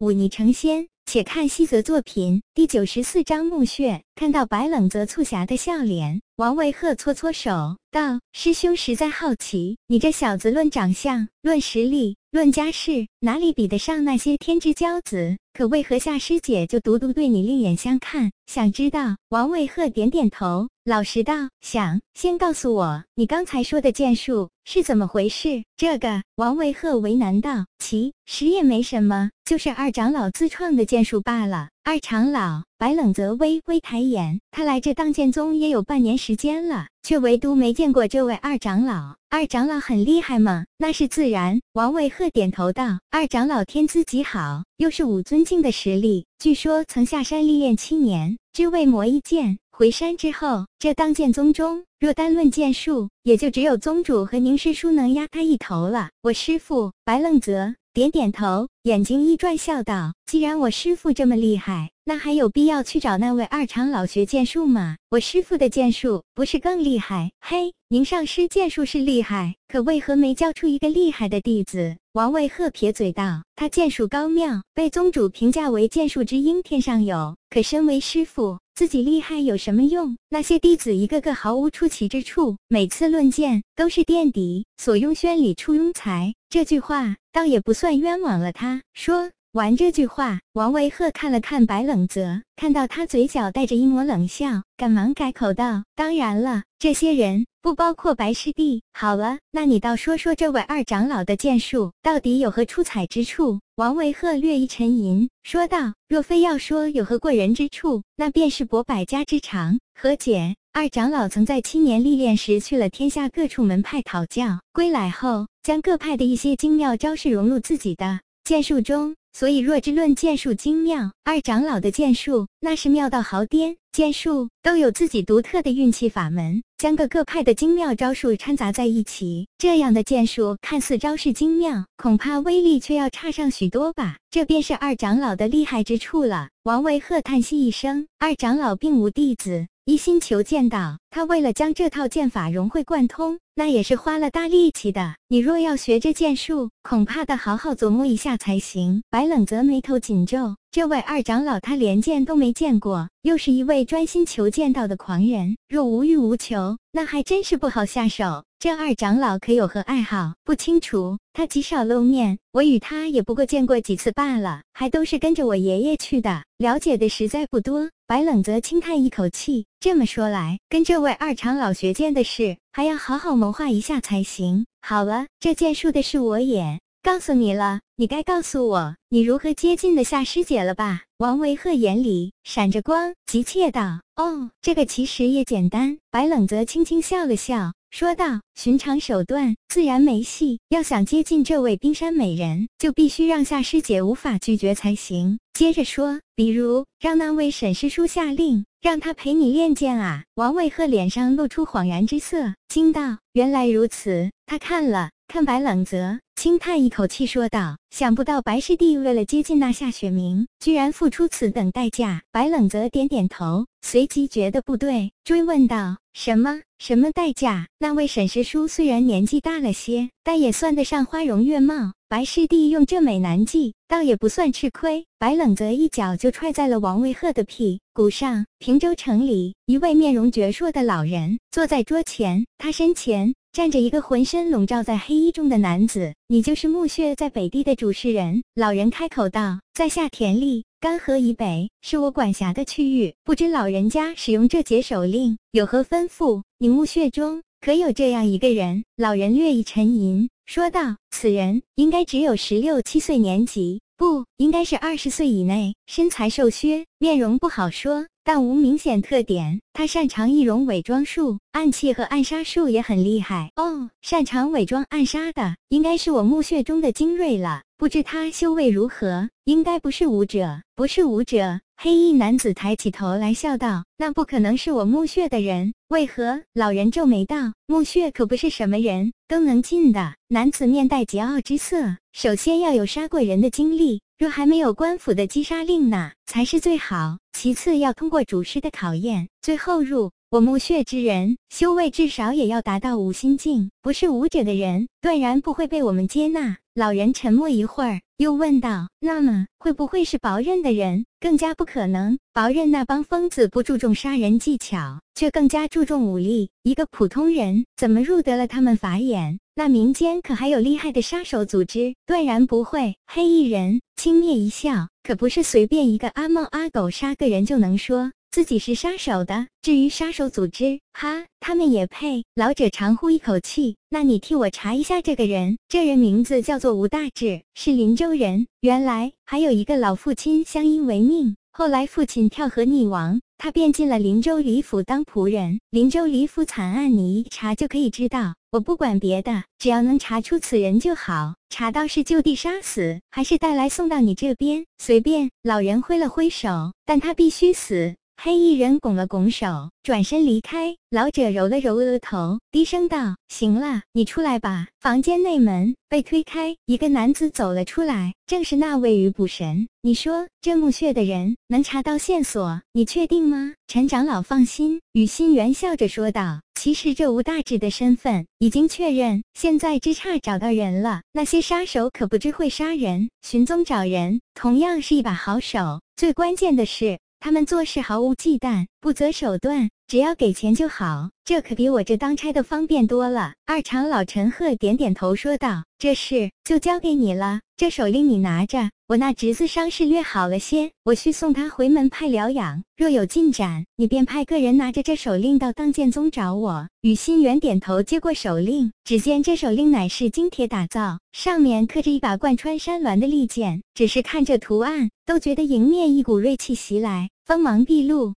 舞霓成仙。且看西泽作品第九十四章墓穴。看到白冷泽促狭的笑脸，王维鹤搓搓手道：“师兄实在好奇，你这小子论长相、论实力、论家世，哪里比得上那些天之骄子？可为何夏师姐就独独对你另眼相看？想知道？”王卫鹤点点头，老实道：“想。先告诉我，你刚才说的剑术是怎么回事？”这个，王卫鹤为难道：“其实也没什么，就是二长老自创的剑术罢了。”二长老白冷泽微微抬眼，他来这当剑宗也有半年时间了，却唯独没见过这位二长老。二长老很厉害吗？那是自然。王卫鹤点头道：“二长老天资极好，又是武尊境的实力，据说曾下山历练七年，只为磨一剑。回山之后，这当剑宗中若单论剑术，也就只有宗主和宁师叔能压他一头了。”我师父白冷泽。点点头，眼睛一转，笑道：“既然我师父这么厉害，那还有必要去找那位二长老学剑术吗？我师父的剑术不是更厉害？嘿，宁上师剑术是厉害，可为何没教出一个厉害的弟子？”王卫鹤撇嘴道：“他剑术高妙，被宗主评价为剑术之英天上有。可身为师父，自己厉害有什么用？那些弟子一个个毫无出奇之处，每次论剑都是垫底，所用宣里出庸才。这句话。”倒也不算冤枉了。他说完这句话，王维鹤看了看白冷泽，看到他嘴角带着一抹冷笑，赶忙改口道：“当然了，这些人不包括白师弟。好了，那你倒说说这位二长老的剑术到底有何出彩之处？”王维鹤略一沉吟，说道：“若非要说有何过人之处，那便是博百家之长。何解？”二长老曾在七年历练时去了天下各处门派讨教，归来后将各派的一些精妙招式融入自己的剑术中。所以，若之论剑术精妙，二长老的剑术那是妙到毫巅。剑术都有自己独特的运气法门，将各个派的精妙招数掺杂在一起，这样的剑术看似招式精妙，恐怕威力却要差上许多吧。这便是二长老的厉害之处了。王维鹤叹息一声：“二长老并无弟子。”一心求剑道，他为了将这套剑法融会贯通，那也是花了大力气的。你若要学这剑术，恐怕得好好琢磨一下才行。白冷泽眉头紧皱，这位二长老他连剑都没见过，又是一位专心求剑道的狂人，若无欲无求，那还真是不好下手。这二长老可有何爱好？不清楚，他极少露面，我与他也不过见过几次罢了，还都是跟着我爷爷去的，了解的实在不多。白冷泽轻叹一口气，这么说来，跟这位二长老学剑的事，还要好好谋划一下才行。好了，这剑术的事我也告诉你了，你该告诉我，你如何接近的夏师姐了吧？王维鹤眼里闪着光，急切道：“哦，这个其实也简单。”白冷泽轻轻笑了笑。说道：“寻常手段自然没戏。要想接近这位冰山美人，就必须让夏师姐无法拒绝才行。”接着说：“比如让那位沈师叔下令，让他陪你练剑啊。”王卫鹤脸上露出恍然之色，惊道：“原来如此。”他看了看白冷泽，轻叹一口气，说道：“想不到白师弟为了接近那夏雪明，居然付出此等代价。”白冷泽点点头，随即觉得不对，追问道：“什么？”什么代价？那位沈师叔虽然年纪大了些，但也算得上花容月貌。白师弟用这美男计，倒也不算吃亏。白冷泽一脚就踹在了王卫鹤的屁股上。平州城里，一位面容矍铄的老人坐在桌前，他身前站着一个浑身笼罩在黑衣中的男子。你就是墓穴在北地的主事人。老人开口道：“在下田丽。”干河以北是我管辖的区域，不知老人家使用这解手令有何吩咐？你墓穴中可有这样一个人？老人略一沉吟，说道：“此人应该只有十六七岁年纪，不应该是二十岁以内，身材瘦削，面容不好说。”但无明显特点。他擅长易容伪装术，暗器和暗杀术也很厉害。哦，擅长伪装暗杀的，应该是我墓穴中的精锐了。不知他修为如何？应该不是武者，不是武者。黑衣男子抬起头来，笑道：“那不可能是我墓穴的人。为何？”老人皱眉道：“墓穴可不是什么人都能进的。”男子面带桀骜之色，首先要有杀过人的经历。若还没有官府的击杀令呢，才是最好。其次要通过主师的考验，最后入我墓穴之人，修为至少也要达到五心境，不是武者的人，断然不会被我们接纳。老人沉默一会儿，又问道：“那么，会不会是薄刃的人？更加不可能。薄刃那帮疯子不注重杀人技巧，却更加注重武力。一个普通人怎么入得了他们法眼？那民间可还有厉害的杀手组织？断然不会。”黑衣人轻蔑一笑：“可不是随便一个阿猫阿狗杀个人就能说。”自己是杀手的，至于杀手组织，哈，他们也配？老者长呼一口气，那你替我查一下这个人。这人名字叫做吴大志，是林州人。原来还有一个老父亲相依为命，后来父亲跳河溺亡，他便进了林州李府当仆人。林州李府惨案，你一查就可以知道。我不管别的，只要能查出此人就好。查到是就地杀死，还是带来送到你这边，随便。老人挥了挥手，但他必须死。黑衣人拱了拱手，转身离开。老者揉了揉额头，低声道：“行了，你出来吧。”房间内门被推开，一个男子走了出来，正是那位鱼捕神。你说这墓穴的人能查到线索？你确定吗？陈长老放心。雨心元笑着说道：“其实这吴大志的身份已经确认，现在只差找到人了。那些杀手可不知会杀人，寻踪找人同样是一把好手。最关键的是。”他们做事毫无忌惮，不择手段，只要给钱就好。这可比我这当差的方便多了。二长老陈赫点点头说道：“这事就交给你了。这手令你拿着，我那侄子伤势略好了些，我需送他回门派疗养。若有进展，你便派个人拿着这手令到当剑宗找我。”雨心远点头接过手令，只见这手令乃是精铁打造，上面刻着一把贯穿山峦的利剑，只是看这图案，都觉得迎面一股锐气袭来，锋芒毕露。